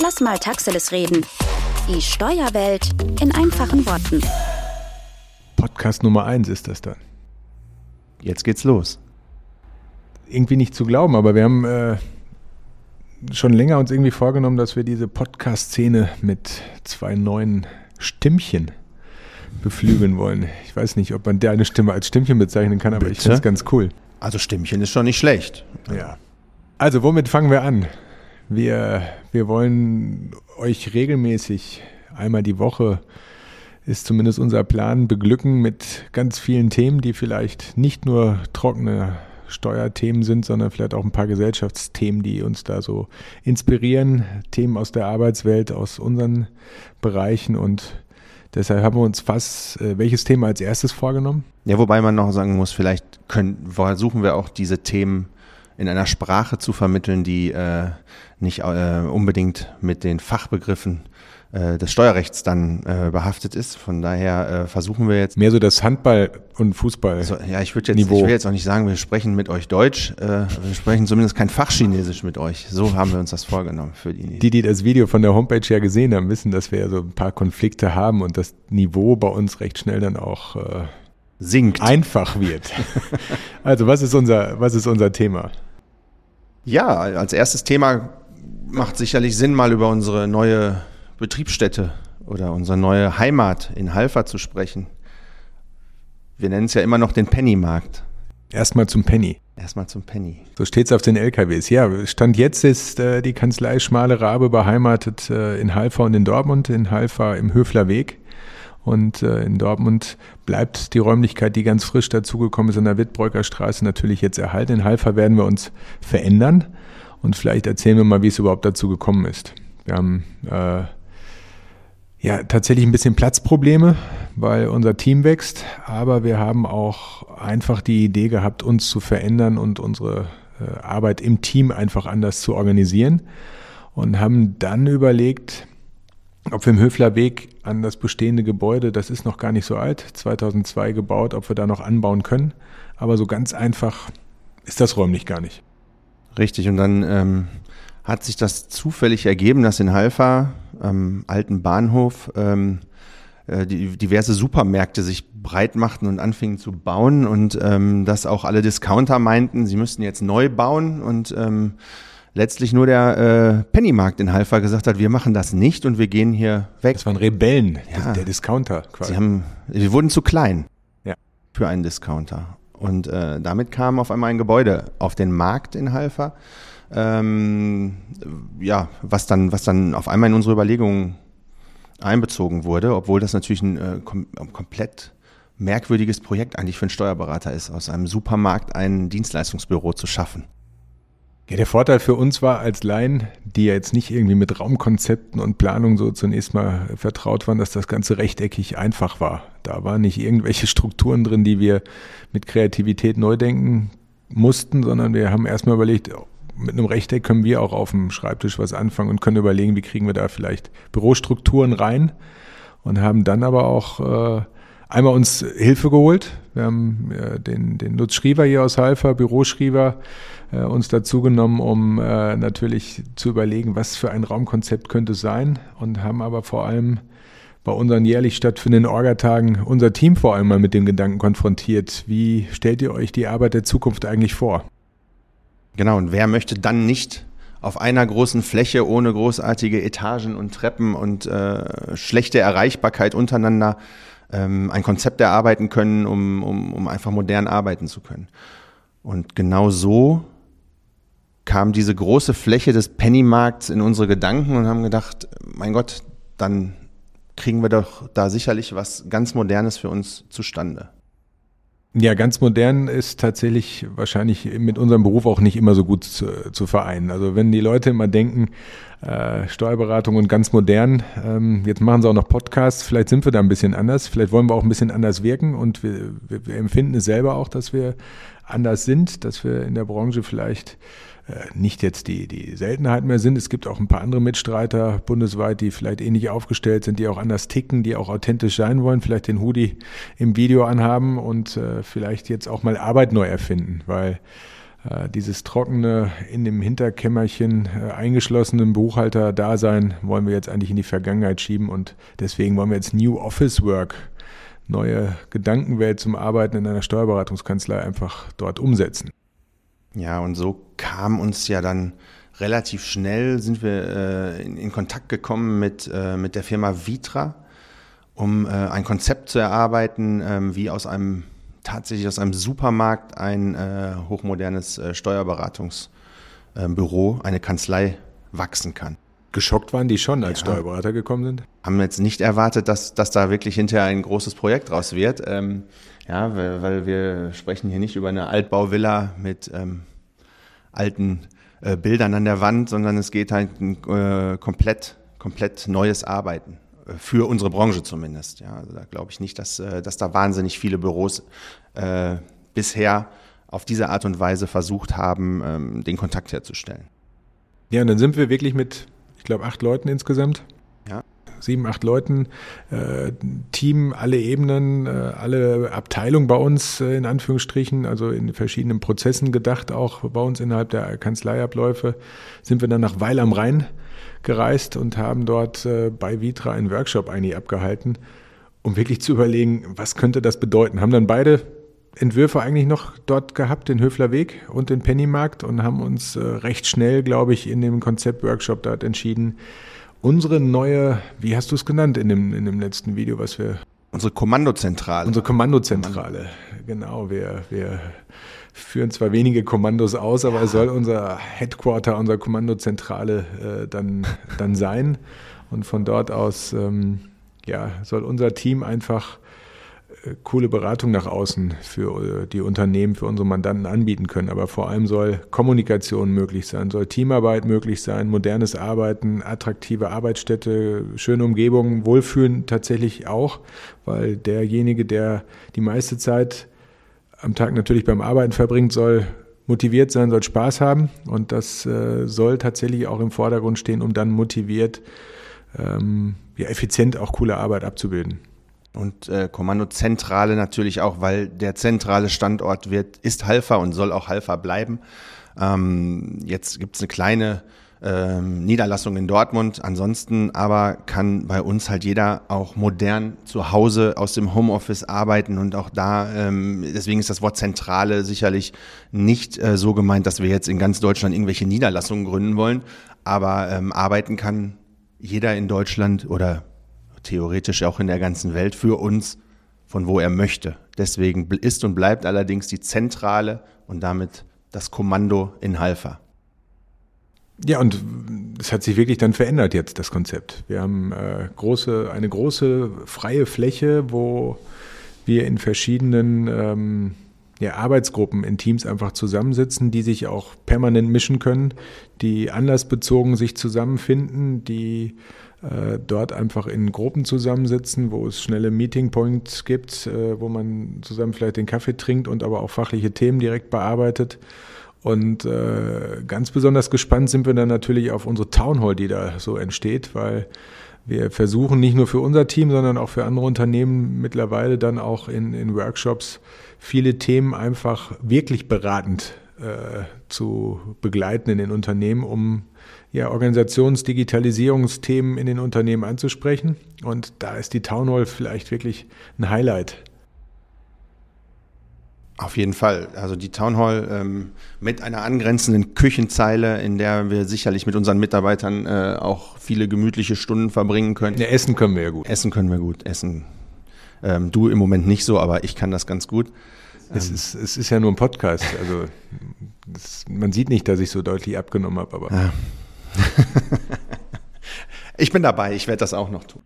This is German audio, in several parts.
Lass mal Taxeles reden. Die Steuerwelt in einfachen Worten. Podcast Nummer eins ist das dann. Jetzt geht's los. Irgendwie nicht zu glauben, aber wir haben äh, schon länger uns irgendwie vorgenommen, dass wir diese Podcast-Szene mit zwei neuen Stimmchen beflügeln wollen. Ich weiß nicht, ob man deine Stimme als Stimmchen bezeichnen kann, aber ich Bitte? finde es ganz cool. Also Stimmchen ist schon nicht schlecht. Ja. Also, womit fangen wir an? Wir, wir wollen euch regelmäßig einmal die Woche, ist zumindest unser Plan, beglücken mit ganz vielen Themen, die vielleicht nicht nur trockene Steuerthemen sind, sondern vielleicht auch ein paar Gesellschaftsthemen, die uns da so inspirieren, Themen aus der Arbeitswelt, aus unseren Bereichen und deshalb haben wir uns fast, äh, welches Thema als erstes vorgenommen? Ja, wobei man noch sagen muss, vielleicht können, versuchen wir auch diese Themen in einer Sprache zu vermitteln, die äh, nicht äh, unbedingt mit den Fachbegriffen äh, des Steuerrechts dann äh, behaftet ist. Von daher äh, versuchen wir jetzt. Mehr so das Handball- und Fußball. So, ja, ich würde jetzt, Niveau. ich will jetzt auch nicht sagen, wir sprechen mit euch Deutsch, äh, wir sprechen zumindest kein Fachchinesisch mit euch. So haben wir uns das vorgenommen für die. Die, die das Video von der Homepage ja gesehen haben, wissen, dass wir ja so ein paar Konflikte haben und das Niveau bei uns recht schnell dann auch äh, singt. einfach wird. also was ist unser, was ist unser Thema? Ja, als erstes Thema macht sicherlich Sinn, mal über unsere neue Betriebsstätte oder unsere neue Heimat in Halver zu sprechen. Wir nennen es ja immer noch den Pennymarkt. Erstmal zum Penny. Erstmal zum Penny. So steht es auf den LKWs. Ja, Stand jetzt ist äh, die Kanzlei Schmale Rabe beheimatet äh, in Halver und in Dortmund. In Halver im Höfler Weg. Und äh, in Dortmund bleibt die Räumlichkeit, die ganz frisch dazugekommen ist, an der Wittbreuker Straße natürlich jetzt erhalten. In Halver werden wir uns verändern. Und vielleicht erzählen wir mal, wie es überhaupt dazu gekommen ist. Wir haben äh, ja tatsächlich ein bisschen Platzprobleme, weil unser Team wächst, aber wir haben auch einfach die Idee gehabt, uns zu verändern und unsere äh, Arbeit im Team einfach anders zu organisieren und haben dann überlegt, ob wir im Höfler Weg an das bestehende Gebäude, das ist noch gar nicht so alt, 2002 gebaut, ob wir da noch anbauen können, aber so ganz einfach ist das räumlich gar nicht. Richtig, und dann ähm, hat sich das zufällig ergeben, dass in Halfa am alten Bahnhof ähm, äh, die diverse Supermärkte sich breit machten und anfingen zu bauen und ähm, dass auch alle Discounter meinten, sie müssten jetzt neu bauen und ähm, letztlich nur der äh, Pennymarkt in Halfa gesagt hat, wir machen das nicht und wir gehen hier weg. Das waren Rebellen, Ja. der Discounter quasi. Sie haben, sie wurden zu klein Ja. für einen Discounter. Und äh, damit kam auf einmal ein Gebäude auf den Markt in Halfa, ähm, ja, was dann, was dann auf einmal in unsere Überlegungen einbezogen wurde, obwohl das natürlich ein äh, kom komplett merkwürdiges Projekt eigentlich für einen Steuerberater ist, aus einem Supermarkt ein Dienstleistungsbüro zu schaffen. Ja, der Vorteil für uns war als Laien, die ja jetzt nicht irgendwie mit Raumkonzepten und Planung so zunächst mal vertraut waren, dass das Ganze rechteckig einfach war. Da waren nicht irgendwelche Strukturen drin, die wir mit Kreativität neu denken mussten, sondern wir haben erstmal überlegt, mit einem Rechteck können wir auch auf dem Schreibtisch was anfangen und können überlegen, wie kriegen wir da vielleicht Bürostrukturen rein und haben dann aber auch äh, einmal uns Hilfe geholt. Wir haben äh, den, den Lutz Schriever hier aus Halfa, Büroschriever, äh, uns dazu genommen, um äh, natürlich zu überlegen, was für ein Raumkonzept könnte es sein und haben aber vor allem bei unseren jährlich stattfindenden Orgatagen unser Team vor allem mal mit dem Gedanken konfrontiert. Wie stellt ihr euch die Arbeit der Zukunft eigentlich vor? Genau, und wer möchte dann nicht auf einer großen Fläche ohne großartige Etagen und Treppen und äh, schlechte Erreichbarkeit untereinander ähm, ein Konzept erarbeiten können, um, um, um einfach modern arbeiten zu können. Und genau so kam diese große Fläche des Pennymarkts in unsere Gedanken und haben gedacht, mein Gott, dann kriegen wir doch da sicherlich was ganz Modernes für uns zustande. Ja, ganz modern ist tatsächlich wahrscheinlich mit unserem Beruf auch nicht immer so gut zu, zu vereinen. Also wenn die Leute immer denken, äh, Steuerberatung und ganz modern, ähm, jetzt machen sie auch noch Podcasts, vielleicht sind wir da ein bisschen anders, vielleicht wollen wir auch ein bisschen anders wirken und wir, wir, wir empfinden es selber auch, dass wir anders sind, dass wir in der Branche vielleicht nicht jetzt die, die Seltenheit mehr sind. Es gibt auch ein paar andere Mitstreiter bundesweit, die vielleicht ähnlich aufgestellt sind, die auch anders ticken, die auch authentisch sein wollen, vielleicht den Hoodie im Video anhaben und äh, vielleicht jetzt auch mal Arbeit neu erfinden, weil Äh, dieses trockene, in dem Hinterkämmerchen äh, eingeschlossenen Buchhalter-Dasein wollen wir jetzt eigentlich in die Vergangenheit schieben und deswegen wollen wir jetzt New Office Work, neue Gedankenwelt zum Arbeiten in einer Steuerberatungskanzlei einfach dort umsetzen. Ja, und so kam uns ja dann relativ schnell, sind wir äh, in, in, Kontakt gekommen mit, äh, mit der Firma Vitra, um äh, ein Konzept zu erarbeiten, ähm, wie aus einem tatsächlich aus einem Supermarkt ein äh, hochmodernes äh, Steuerberatungsbüro, eine Kanzlei wachsen kann. Geschockt waren die schon, als ja. Steuerberater gekommen sind? Haben jetzt nicht erwartet, dass, dass da wirklich hinterher ein großes Projekt draus wird. Ähm, ja, weil, weil, wir sprechen hier nicht über eine Altbauvilla mit ähm, alten äh, Bildern an der Wand, sondern es geht halt ein äh, komplett, komplett neues Arbeiten für unsere Branche zumindest. Ja, also da glaube ich nicht, dass, äh, dass da wahnsinnig viele Büros äh, bisher auf diese Art und Weise versucht haben, ähm, den Kontakt herzustellen. Ja, und dann sind wir wirklich mit, ich glaube, acht Leuten insgesamt. Ja. Sieben, acht Leuten, äh, Team, alle Ebenen, äh, alle Abteilungen bei uns, äh, in Anführungsstrichen, also in verschiedenen Prozessen gedacht, auch bei uns innerhalb der Kanzleiabläufe, sind wir dann nach Weil am Rhein gereist und haben dort äh, bei Vitra einen Workshop eigentlich abgehalten, um wirklich zu überlegen, was könnte das bedeuten. Haben dann beide Entwürfe eigentlich noch dort gehabt, den Höfler Weg und den Pennymarkt und haben uns äh, recht schnell, glaube ich, in dem Konzeptworkshop dort entschieden, unsere neue, wie hast du es genannt in dem, in dem letzten Video, was wir Unsere Kommandozentrale. Unsere Kommandozentrale, genau. Wir, wir führen zwar wenige Kommandos aus, aber ja. es soll unser Headquarter, unsere Kommandozentrale äh, dann, dann sein. Und von dort aus ähm, ja, soll unser Team einfach coole Beratung nach außen für äh, die Unternehmen, für unsere Mandanten anbieten können. Aber vor allem soll Kommunikation möglich sein, soll Teamarbeit möglich sein, modernes Arbeiten, attraktive Arbeitsstätte, schöne Umgebungen, Wohlfühlen tatsächlich auch, weil derjenige, der die meiste Zeit am Tag natürlich beim Arbeiten verbringt, soll motiviert sein, soll Spaß haben und das äh, soll tatsächlich auch im Vordergrund stehen, um dann motiviert, ähm, ja, effizient auch coole Arbeit abzubilden. Und äh, Kommandozentrale natürlich auch, weil der zentrale Standort wird, ist Halfa und soll auch Halfa bleiben. Ähm, jetzt gibt es eine kleine ähm, Niederlassung in Dortmund. Ansonsten aber kann bei uns halt jeder auch modern zu Hause aus dem Homeoffice arbeiten und auch da, ähm, deswegen ist das Wort Zentrale sicherlich nicht äh, so gemeint, dass wir jetzt in ganz Deutschland irgendwelche Niederlassungen gründen wollen, aber ähm, arbeiten kann jeder in Deutschland oder theoretisch auch in der ganzen Welt für uns, von wo er möchte. Deswegen ist und bleibt allerdings die Zentrale und damit das Kommando in Halfa. Ja, und es hat sich wirklich dann verändert jetzt, das Konzept. Wir haben äh, große, eine große freie Fläche, wo wir in verschiedenen ähm, ja, Arbeitsgruppen in Teams einfach zusammensitzen, die sich auch permanent mischen können, die anlassbezogen sich zusammenfinden, die äh, dort einfach in Gruppen zusammensitzen, wo es schnelle Meeting Points gibt, äh, wo man zusammen vielleicht den Kaffee trinkt und aber auch fachliche Themen direkt bearbeitet. Und äh, ganz besonders gespannt sind wir dann natürlich auf unsere Town Hall, die da so entsteht, weil wir versuchen nicht nur für unser Team, sondern auch für andere Unternehmen mittlerweile dann auch in, in Workshops viele Themen einfach wirklich beratend äh, zu begleiten in den Unternehmen, um ja, Organisationsdigitalisierungsthemen in den Unternehmen anzusprechen. Und da ist die Town Hall vielleicht wirklich ein Highlight. Auf jeden Fall. Also die Town Hall ähm, mit einer angrenzenden Küchenzeile, in der wir sicherlich mit unseren Mitarbeitern äh, auch viele gemütliche Stunden verbringen können. Ja, essen können wir ja gut. Essen können wir gut. Essen. Ähm, du im Moment nicht so, aber ich kann das ganz gut. Es, ähm. ist, es ist ja nur ein Podcast. Also das, man sieht nicht, dass ich so deutlich abgenommen habe, aber. Ja. ich bin dabei, ich werde das auch noch tun.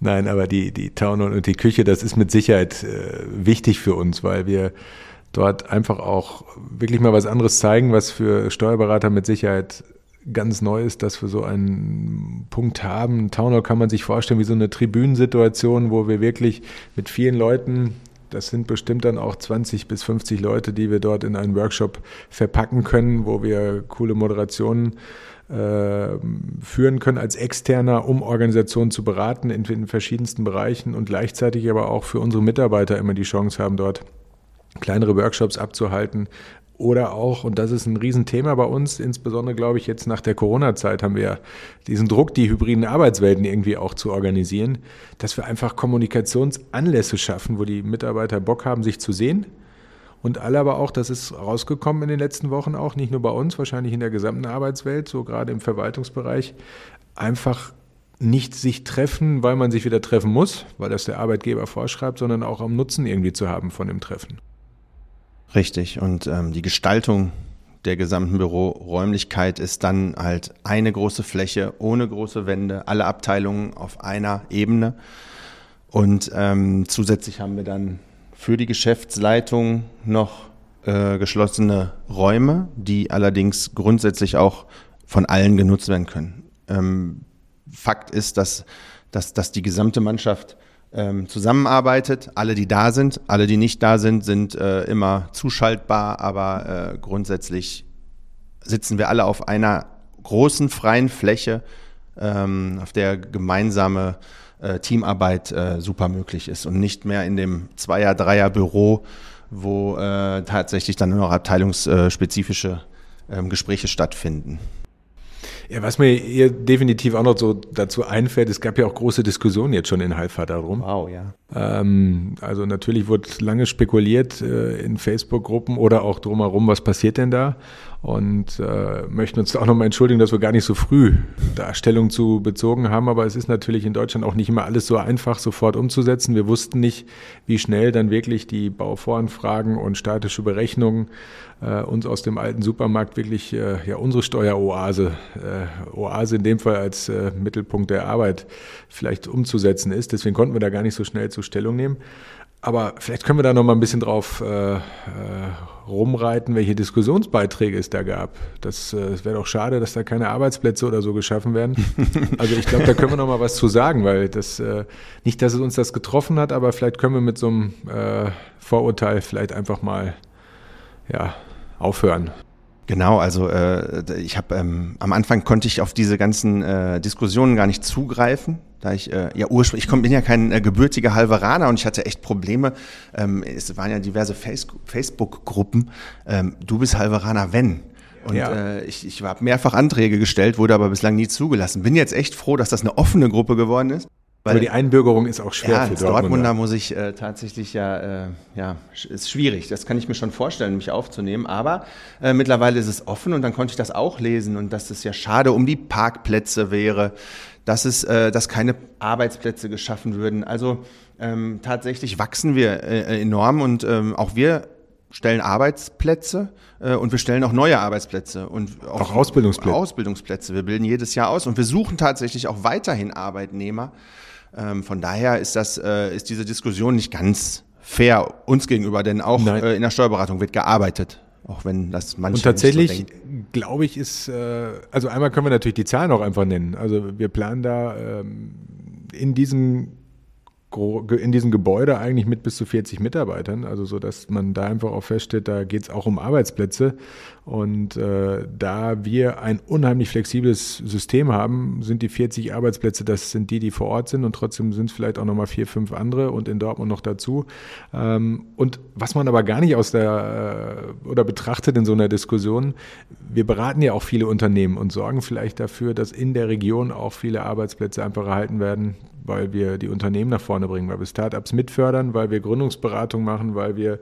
Nein, aber die, die Town und die Küche, das ist mit Sicherheit äh, wichtig für uns, weil wir dort einfach auch wirklich mal was anderes zeigen, was für Steuerberater mit Sicherheit ganz neu ist, dass wir so einen Punkt haben. Town Hall kann man sich vorstellen wie so eine Tribünensituation, wo wir wirklich mit vielen Leuten, das sind bestimmt dann auch 20 bis 50 Leute, die wir dort in einen Workshop verpacken können, wo wir coole Moderationen äh, führen können als Externer, um Organisationen zu beraten in, in verschiedensten Bereichen und gleichzeitig aber auch für unsere Mitarbeiter immer die Chance haben, dort kleinere Workshops abzuhalten, Oder auch, und das ist ein Riesenthema bei uns, insbesondere glaube ich jetzt nach der Corona-Zeit haben wir diesen Druck, die hybriden Arbeitswelten irgendwie auch zu organisieren, dass wir einfach Kommunikationsanlässe schaffen, wo die Mitarbeiter Bock haben, sich zu sehen. Und alle aber auch, das ist rausgekommen in den letzten Wochen auch, nicht nur bei uns, wahrscheinlich in der gesamten Arbeitswelt, so gerade im Verwaltungsbereich, einfach nicht sich treffen, weil man sich wieder treffen muss, weil das der Arbeitgeber vorschreibt, sondern auch am Nutzen irgendwie zu haben von dem Treffen. Richtig. Und ähm, die Gestaltung der gesamten Büroräumlichkeit ist dann halt eine große Fläche ohne große Wände, alle Abteilungen auf einer Ebene. Und ähm, zusätzlich haben wir dann für die Geschäftsleitung noch äh, geschlossene Räume, die allerdings grundsätzlich auch von allen genutzt werden können. Ähm, Fakt ist, dass, dass, dass die gesamte Mannschaft ähm, zusammenarbeitet. Alle, die da sind, alle, die nicht da sind, sind äh, immer zuschaltbar, aber äh, grundsätzlich sitzen wir alle auf einer großen freien Fläche, ähm, auf der gemeinsame äh, Teamarbeit äh, super möglich ist und nicht mehr in dem Zweier-, Dreier-Büro, wo äh, tatsächlich dann nur noch abteilungsspezifische ähm, Gespräche stattfinden. Ja, was mir hier definitiv auch noch so dazu einfällt, es gab ja auch große Diskussionen jetzt schon in Halfa darum. Wow, ja. Ähm, also natürlich wurde lange spekuliert äh, in Facebook-Gruppen oder auch drumherum, was passiert denn da? Und äh, möchten uns auch nochmal entschuldigen, dass wir gar nicht so früh Darstellung zu bezogen haben. Aber es ist natürlich in Deutschland auch nicht immer alles so einfach sofort umzusetzen. Wir wussten nicht, wie schnell dann wirklich die Bauvoranfragen und statische Berechnungen äh, uns aus dem alten Supermarkt wirklich äh, ja unsere Steueroase, äh, Oase in dem Fall als äh, Mittelpunkt der Arbeit vielleicht umzusetzen ist. Deswegen konnten wir da gar nicht so schnell zu Stellung nehmen. Aber vielleicht können wir da noch mal ein bisschen drauf äh, äh, rumreiten, welche Diskussionsbeiträge es da gab. Das, äh, wäre doch schade, dass da keine Arbeitsplätze oder so geschaffen werden. Also ich glaube, da können wir noch mal was zu sagen, weil das äh, nicht, dass es uns das getroffen hat, aber vielleicht können wir mit so einem äh, Vorurteil vielleicht einfach mal ja, aufhören. Genau, also äh, ich habe ähm, am Anfang konnte ich auf diese ganzen äh, Diskussionen gar nicht zugreifen, da ich äh, ja ursprünglich ich bin ja kein äh, gebürtiger Halveraner und ich hatte echt Probleme. Ähm, es waren ja diverse Facebook-Gruppen. Ähm, du bist Halveraner, wenn. Und ja. äh, ich, ich habe mehrfach Anträge gestellt, wurde aber bislang nie zugelassen. Bin jetzt echt froh, dass das eine offene Gruppe geworden ist. Weil, Aber die Einbürgerung ist auch schwer ja, für Dortmunder. Dortmunder muss ich äh, tatsächlich ja, äh, ja, ist schwierig. Das kann ich mir schon vorstellen, mich aufzunehmen. Aber äh, mittlerweile ist es offen und dann konnte ich das auch lesen und dass es ja schade um die Parkplätze wäre, dass es, äh, dass keine Arbeitsplätze geschaffen würden. Also ähm, tatsächlich wachsen wir äh, enorm und ähm, auch wir stellen Arbeitsplätze äh, und wir stellen auch neue Arbeitsplätze und auch, auch Ausbildungsplätze. Ausbildungsplätze. Wir bilden jedes Jahr aus und wir suchen tatsächlich auch weiterhin Arbeitnehmer. Ähm, von daher ist das, äh, ist diese Diskussion nicht ganz fair uns gegenüber, denn auch äh, in der Steuerberatung wird gearbeitet. Auch wenn das manche Und tatsächlich, so glaube ich, ist, äh, also einmal können wir natürlich die Zahlen auch einfach nennen. Also wir planen da ähm, in diesem in diesem Gebäude eigentlich mit bis zu 40 Mitarbeitern, also so, dass man da einfach auch feststellt, da geht es auch um Arbeitsplätze. Und äh, da wir ein unheimlich flexibles System haben, sind die 40 Arbeitsplätze, das sind die, die vor Ort sind und trotzdem sind es vielleicht auch nochmal vier, fünf andere und in Dortmund noch dazu. Ähm, und was man aber gar nicht aus der äh, oder betrachtet in so einer Diskussion, wir beraten ja auch viele Unternehmen und sorgen vielleicht dafür, dass in der Region auch viele Arbeitsplätze einfach erhalten werden, weil wir die Unternehmen nach vorne bringen, weil wir Startups mitfördern, weil wir Gründungsberatung machen, weil wir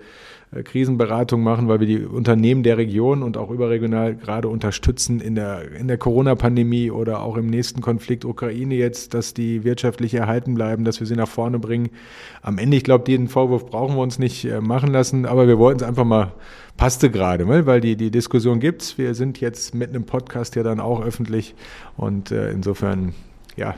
äh, Krisenberatung machen, weil wir die Unternehmen der Region und auch überregional gerade unterstützen in der, in der Corona-Pandemie oder auch im nächsten Konflikt Ukraine jetzt, dass die wirtschaftlich erhalten bleiben, dass wir sie nach vorne bringen. Am Ende, ich glaube, den Vorwurf brauchen wir uns nicht äh, machen lassen, aber wir wollten es einfach mal passte gerade, weil die, die Diskussion gibt's. Wir sind jetzt mit einem Podcast ja dann auch öffentlich und äh, insofern, ja,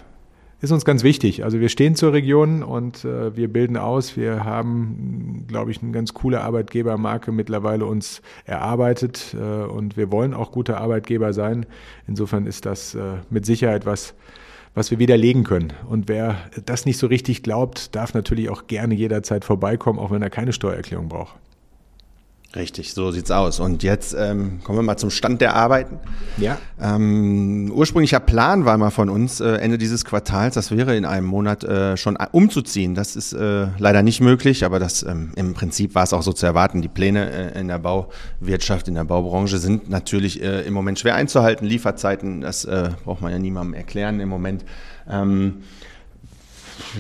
ist uns ganz wichtig. Also wir stehen zur Region und äh, wir bilden aus. Wir haben, glaube ich, eine ganz coole Arbeitgebermarke mittlerweile uns erarbeitet äh, und wir wollen auch gute Arbeitgeber sein. Insofern ist das äh, mit Sicherheit was, was wir widerlegen können. Und wer das nicht so richtig glaubt, darf natürlich auch gerne jederzeit vorbeikommen, auch wenn er keine Steuererklärung braucht. Richtig, so sieht's aus. Und jetzt ähm, kommen wir mal zum Stand der Arbeiten. Ja. Ähm, ursprünglicher Plan war mal von uns äh, Ende dieses Quartals, das wäre in einem Monat äh, schon umzuziehen. Das ist äh, leider nicht möglich, aber das ähm, im Prinzip war es auch so zu erwarten. Die Pläne äh, in der Bauwirtschaft, in der Baubranche sind natürlich äh, im Moment schwer einzuhalten. Lieferzeiten, das äh, braucht man ja niemandem erklären im Moment. Ähm,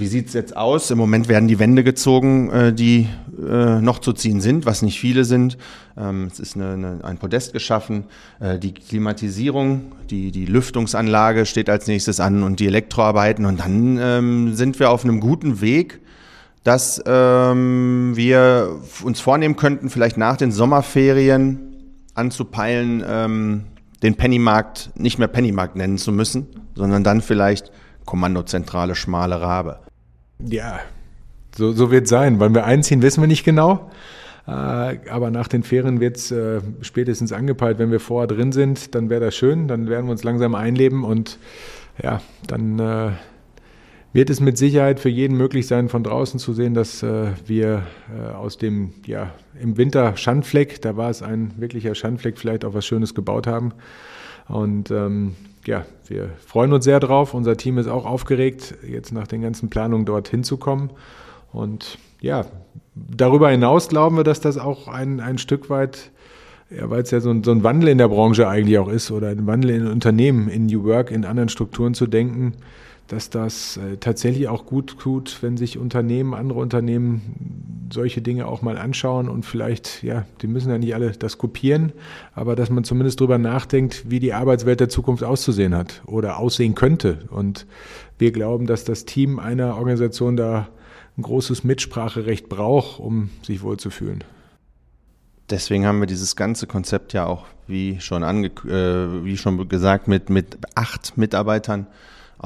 wie sieht es jetzt aus? Im Moment werden die Wände gezogen, äh, die äh, noch zu ziehen sind, was nicht viele sind. Ähm, es ist eine, eine, ein Podest geschaffen. Äh, die Klimatisierung, die, die Lüftungsanlage steht als nächstes an und die Elektroarbeiten. Und dann ähm, sind wir auf einem guten Weg, dass ähm, wir uns vornehmen könnten, vielleicht nach den Sommerferien anzupeilen, den Pennymarkt nicht mehr Pennymarkt nennen zu müssen, sondern dann vielleicht Kommandozentrale Schmale Rabe. Ja, so, so wird es sein. Wann wir einziehen, wissen wir nicht genau. Äh, aber nach den Ferien wird es äh, spätestens angepeilt. Wenn wir vorher drin sind, dann wäre das schön. Dann werden wir uns langsam einleben und ja, dann äh, wird es mit Sicherheit für jeden möglich sein, von draußen zu sehen, dass wir aus dem, ja, im Winter Schandfleck, da war es ein wirklicher Schandfleck, vielleicht auch was Schönes gebaut haben. Und ähm, ja, wir freuen uns sehr drauf. Unser Team ist auch aufgeregt, jetzt nach den ganzen Planungen dorthin zu kommen. Und ja, darüber hinaus glauben wir, dass das auch ein, ein Stück weit, ja, weil es ja so ein, so ein Wandel in der Branche eigentlich auch ist oder ein Wandel in Unternehmen, in New Work, in anderen Strukturen zu denken, dass das äh, tatsächlich auch gut tut, wenn sich Unternehmen, andere Unternehmen solche Dinge auch mal anschauen und vielleicht, ja, die müssen ja nicht alle das kopieren, aber dass man zumindest darüber nachdenkt, wie die Arbeitswelt der Zukunft auszusehen hat oder aussehen könnte. Und wir glauben, dass das Team einer Organisation da ein großes Mitspracherecht braucht, um sich wohlzufühlen. Deswegen haben wir dieses ganze Konzept ja auch, wie schon, ange äh, wie schon gesagt, mit, mit acht Mitarbeitern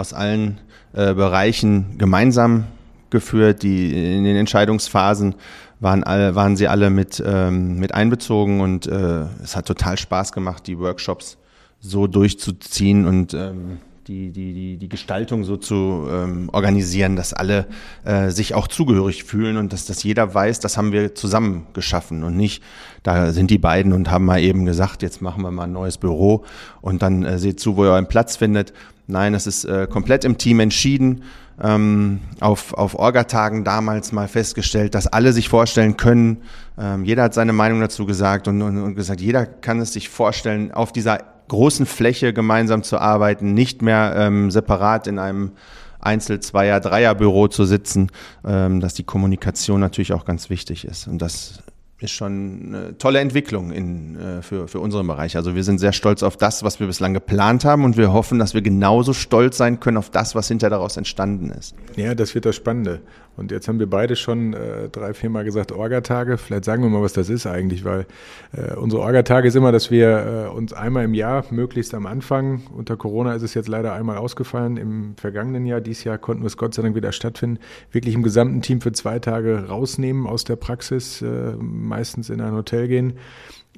aus allen äh, Bereichen gemeinsam geführt. Die in den Entscheidungsphasen waren alle, waren sie alle mit, ähm, mit einbezogen und äh, es hat total Spaß gemacht, die Workshops so durchzuziehen und ähm, die, die, die, die Gestaltung so zu ähm, organisieren, dass alle äh, sich auch zugehörig fühlen und dass das jeder weiß, das haben wir zusammen geschaffen und nicht, da sind die beiden und haben mal eben gesagt, jetzt machen wir mal ein neues Büro und dann äh, seht zu, wo ihr euren Platz findet. Nein, es ist äh, komplett im Team entschieden. Ähm, auf, auf Orgatagen damals mal festgestellt, dass alle sich vorstellen können. Ähm, jeder hat seine Meinung dazu gesagt und, und, und gesagt, jeder kann es sich vorstellen, auf dieser großen Fläche gemeinsam zu arbeiten, nicht mehr ähm, separat in einem Einzel-, Zweier-, Dreier-Büro zu sitzen, ähm, dass die Kommunikation natürlich auch ganz wichtig ist. Und das ist schon eine tolle Entwicklung in, äh, für, für unseren Bereich. Also wir sind sehr stolz auf das, was wir bislang geplant haben und wir hoffen, dass wir genauso stolz sein können auf das, was hinter daraus entstanden ist. Ja, das wird das Spannende. Und jetzt haben wir beide schon äh, drei, vier Mal gesagt Orgatage. Vielleicht sagen wir mal, was das ist eigentlich, weil äh, unsere Orgatage ist immer, dass wir äh, uns einmal im Jahr, möglichst am Anfang, unter Corona ist es jetzt leider einmal ausgefallen, im vergangenen Jahr, dieses Jahr konnten wir es Gott sei Dank wieder stattfinden, wirklich im gesamten Team für zwei Tage rausnehmen aus der Praxis, äh, meistens in ein Hotel gehen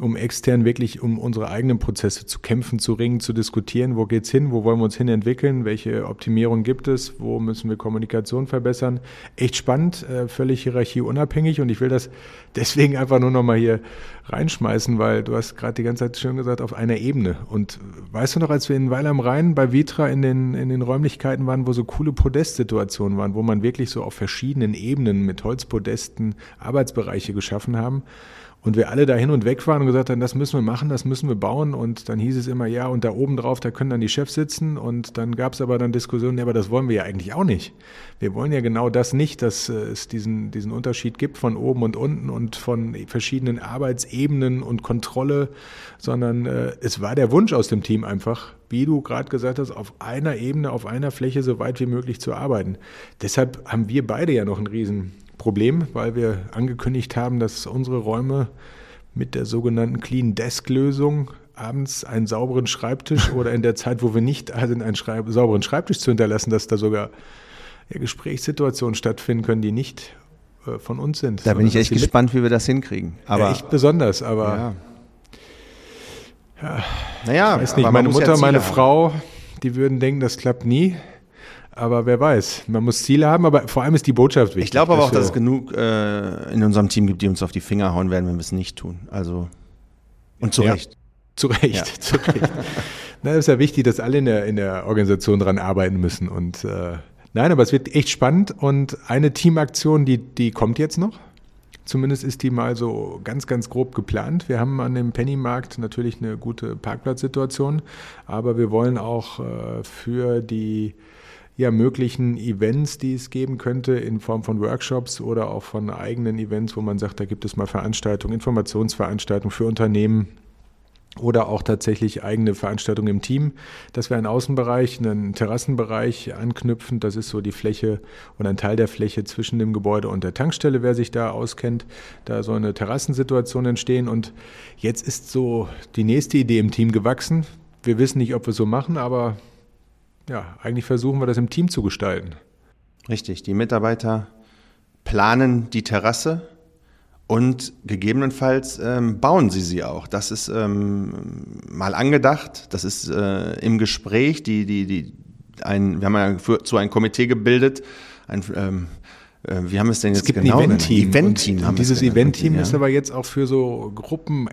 um extern wirklich um unsere eigenen Prozesse zu kämpfen, zu ringen, zu diskutieren. Wo geht's hin? Wo wollen wir uns hin entwickeln? Welche Optimierung gibt es? Wo müssen wir Kommunikation verbessern? Echt spannend, äh, völlig hierarchieunabhängig und ich will das deswegen einfach nur noch mal hier reinschmeißen, weil du hast gerade die ganze Zeit schön gesagt, auf einer Ebene. Und weißt du noch, als wir in Weil am Rhein bei Vitra in den, in den Räumlichkeiten waren, wo so coole Podestsituationen waren, wo man wirklich so auf verschiedenen Ebenen mit Holzpodesten Arbeitsbereiche geschaffen haben, und wir alle da hin und weg waren und gesagt haben, das müssen wir machen, das müssen wir bauen. Und dann hieß es immer, ja, und da oben drauf, da können dann die Chefs sitzen. Und dann gab es aber dann Diskussionen, ja, aber das wollen wir ja eigentlich auch nicht. Wir wollen ja genau das nicht, dass äh, es diesen, diesen Unterschied gibt von oben und unten und von verschiedenen Arbeitsebenen und Kontrolle, sondern äh, es war der Wunsch aus dem Team einfach, wie du gerade gesagt hast, auf einer Ebene, auf einer Fläche so weit wie möglich zu arbeiten. Deshalb haben wir beide ja noch einen riesen Problem, weil wir angekündigt haben, dass unsere Räume mit der sogenannten Clean Desk Lösung abends einen sauberen Schreibtisch oder in der Zeit, wo wir nicht sind, einen Schreib sauberen Schreibtisch zu hinterlassen, dass da sogar Gesprächssituationen stattfinden können, die nicht von uns sind. Da bin ich echt gespannt, wie wir das hinkriegen. Aber ja, echt besonders, aber ja. Ja, naja, ich weiß nicht, meine Mutter, meine Frau, die würden denken, das klappt nie. Aber wer weiß, man muss Ziele haben, aber vor allem ist die Botschaft wichtig. Ich glaube aber auch, dass es genug äh, in unserem Team gibt, die uns auf die Finger hauen werden, wenn wir es nicht tun. Also und zu Ja. Recht. Zu Recht, Ja. zu Recht. Na, es ist ja wichtig, dass alle in der, in der Organisation dran arbeiten müssen. Und äh, nein, aber es wird echt spannend. Und eine Teamaktion, die, die kommt jetzt noch. Zumindest ist die mal so ganz, ganz grob geplant. Wir haben an dem Pennymarkt natürlich eine gute Parkplatzsituation, aber wir wollen auch äh, für die ja, möglichen Events, die es geben könnte, in Form von Workshops oder auch von eigenen Events, wo man sagt, da gibt es mal Veranstaltungen, Informationsveranstaltungen für Unternehmen, oder auch tatsächlich eigene Veranstaltungen im Team, dass wir einen Außenbereich, einen Terrassenbereich anknüpfen. Das ist so die Fläche und ein Teil der Fläche zwischen dem Gebäude und der Tankstelle, wer sich da auskennt. Da soll eine Terrassensituation entstehen. Und jetzt ist so die nächste Idee im Team gewachsen. Wir wissen nicht, ob wir so machen, aber ja, eigentlich versuchen wir das im Team zu gestalten. Richtig. Die Mitarbeiter planen die Terrasse und gegebenenfalls ähm, bauen sie sie auch. Das ist ähm, mal angedacht, das ist äh, im Gespräch. Die, die, die, ein, wir haben ja für, zu ein Komitee gebildet. Ein, ähm, äh, wie haben wir es denn jetzt Es gibt genau ein Event-Team. es dieses. Event-Team Ja. ist aber jetzt auch für so Gruppen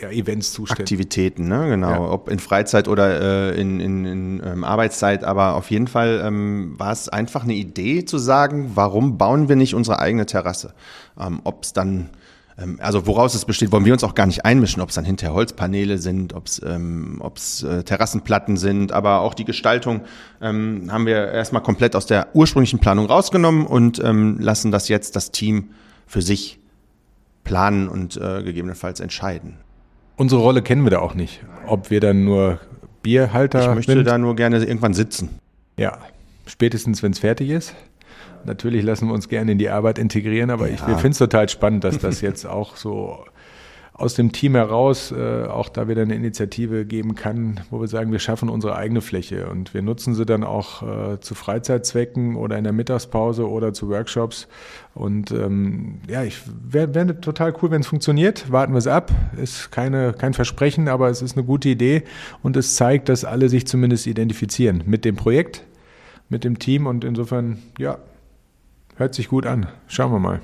ja, Events zuständig. Aktivitäten, ne? genau. Ja. Ob in Freizeit oder äh, in, in, in ähm, Arbeitszeit. Aber auf jeden Fall ähm, war es einfach eine Idee zu sagen, warum bauen wir nicht unsere eigene Terrasse? Ähm, ob es dann, ähm, also woraus es besteht, wollen wir uns auch gar nicht einmischen, ob es dann hinterher Holzpaneele sind, ob es ähm, ob's, äh, Terrassenplatten sind, aber auch die Gestaltung ähm, haben wir erstmal komplett aus der ursprünglichen Planung rausgenommen und ähm, lassen das jetzt das Team für sich planen und äh, gegebenenfalls entscheiden. Unsere Rolle kennen wir da auch nicht. Ob wir dann nur Bierhalter Ich möchte sind. da nur gerne irgendwann sitzen. ja, spätestens wenn es fertig ist. Natürlich lassen wir uns gerne in die Arbeit integrieren, aber ich, Ja. wir finden es total spannend, dass das jetzt auch so aus dem Team heraus äh, auch da wieder eine Initiative geben kann, wo wir sagen, wir schaffen unsere eigene Fläche und wir nutzen sie dann auch äh, zu Freizeitzwecken oder in der Mittagspause oder zu Workshops. Und ähm, ja, ich wäre wär total cool, wenn es funktioniert. Warten wir es ab. Ist keine, kein Versprechen, aber es ist eine gute Idee und es zeigt, dass alle sich zumindest identifizieren mit dem Projekt, mit dem Team und insofern, ja, hört sich gut an. Schauen wir mal.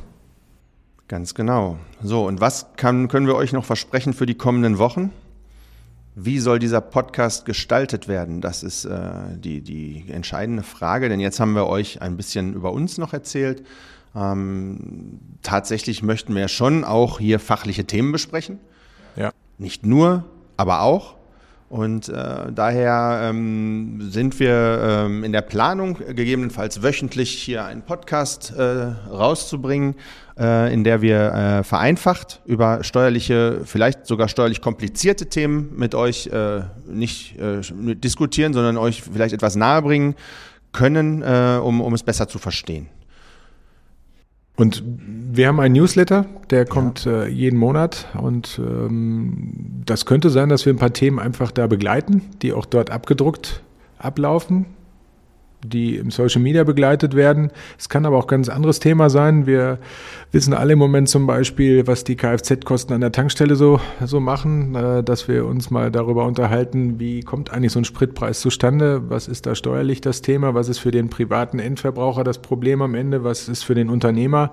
Ganz genau. So, und was kann, können wir euch noch versprechen für die kommenden Wochen? Wie soll dieser Podcast gestaltet werden? Das ist äh, die, die entscheidende Frage, denn jetzt haben wir euch ein bisschen über uns noch erzählt. Ähm, tatsächlich möchten wir schon auch hier fachliche Themen besprechen. Ja. Nicht nur, aber auch. Und äh, daher ähm, sind wir ähm, in der Planung, gegebenenfalls wöchentlich hier einen Podcast äh, rauszubringen, äh, in der wir äh, vereinfacht über steuerliche, vielleicht sogar steuerlich komplizierte Themen mit euch äh, nicht äh, diskutieren, sondern euch vielleicht etwas nahebringen können, äh, um, um es besser zu verstehen. Und wir haben einen Newsletter, der kommt äh, jeden Monat. Und ähm, das könnte sein, dass wir ein paar Themen einfach da begleiten, die auch dort abgedruckt ablaufen, die im Social Media begleitet werden. Es kann aber auch ganz anderes Thema sein. Wir wissen alle im Moment zum Beispiel, was die Kfz-Kosten an der Tankstelle so, so machen, äh, dass wir uns mal darüber unterhalten, wie kommt eigentlich so ein Spritpreis zustande? Was ist da steuerlich das Thema? Was ist für den privaten Endverbraucher das Problem am Ende? Was ist für den Unternehmer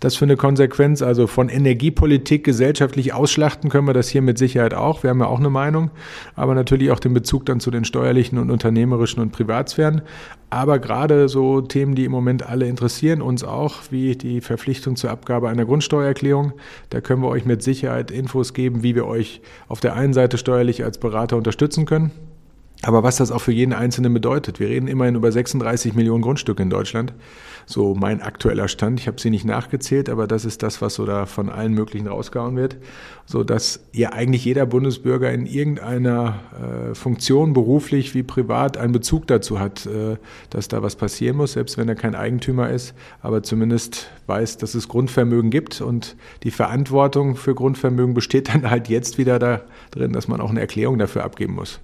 das für eine Konsequenz? Also von Energiepolitik gesellschaftlich ausschlachten können wir das hier mit Sicherheit auch. Wir haben ja auch eine Meinung, aber natürlich auch den Bezug dann zu den steuerlichen und unternehmerischen und Privatsphären. Aber gerade so Themen, die im Moment alle interessieren, uns auch, wie die Verpflichtung zur Abgabe einer Grundsteuererklärung, da können wir euch mit Sicherheit Infos geben, wie wir euch auf der einen Seite steuerlich als Berater unterstützen können. Aber was das auch für jeden Einzelnen bedeutet. Wir reden immerhin über 36 Millionen Grundstücke in Deutschland. So mein aktueller Stand. Ich habe sie nicht nachgezählt, aber das ist das, was so da von allen möglichen rausgehauen wird. So dass ja eigentlich jeder Bundesbürger in irgendeiner äh, Funktion, beruflich wie privat, einen Bezug dazu hat, äh, dass da was passieren muss, selbst wenn er kein Eigentümer ist, aber zumindest weiß, dass es Grundvermögen gibt und die Verantwortung für Grundvermögen besteht dann halt jetzt wieder da drin, dass man auch eine Erklärung dafür abgeben muss.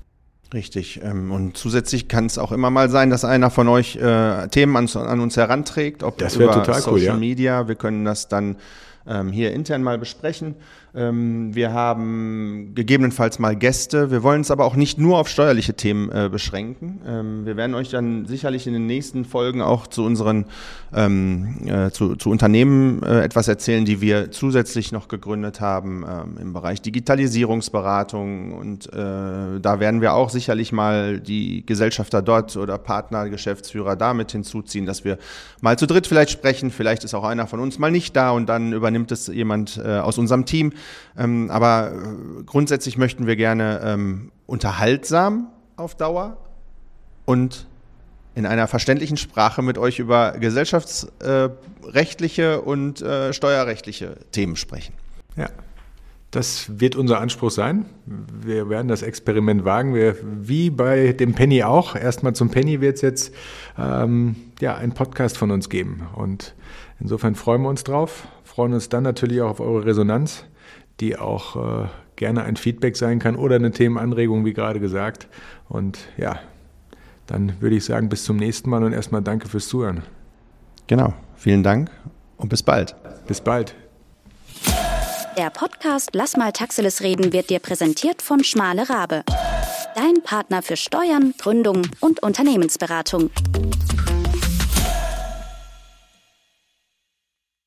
Richtig. ähm, Und zusätzlich kann es auch immer mal sein, dass einer von euch äh, Themen an, an uns heranträgt, ob Das über total cool, Social ja. Media. Wir können das dann ähm, hier intern mal besprechen. Ähm, wir haben gegebenenfalls mal Gäste. Wir wollen es aber auch nicht nur auf steuerliche Themen äh, beschränken. Ähm, wir werden euch dann sicherlich in den nächsten Folgen auch zu unseren ähm, äh, zu, zu, Unternehmen äh, etwas erzählen, die wir zusätzlich noch gegründet haben ähm, im Bereich Digitalisierungsberatung. Und äh, da werden wir auch sicherlich mal die Gesellschafter dort oder Partner, Geschäftsführer damit hinzuziehen, dass wir mal zu dritt vielleicht sprechen. Vielleicht ist auch einer von uns mal nicht da und dann übernimmt es jemand äh, aus unserem Team. Ähm, aber äh, grundsätzlich möchten wir gerne ähm, unterhaltsam auf Dauer und in einer verständlichen Sprache mit euch über gesellschaftsrechtliche und äh, steuerrechtliche Themen sprechen. Ja, das wird unser Anspruch sein. Wir werden das Experiment wagen. Wir, wie bei dem Penny auch, erstmal zum Penny wird es jetzt ähm, ja, einen Podcast von uns geben. Und insofern freuen wir uns drauf, freuen uns dann natürlich auch auf eure Resonanz die auch äh, gerne ein Feedback sein kann oder eine Themenanregung, wie gerade gesagt. Und ja, dann würde ich sagen, bis zum nächsten Mal und erstmal danke fürs Zuhören. Genau, vielen Dank und bis bald. Bis bald. Der Podcast Lass mal Taxiles reden wird dir präsentiert von Schmale Rabe. Dein Partner für Steuern, Gründung und Unternehmensberatung.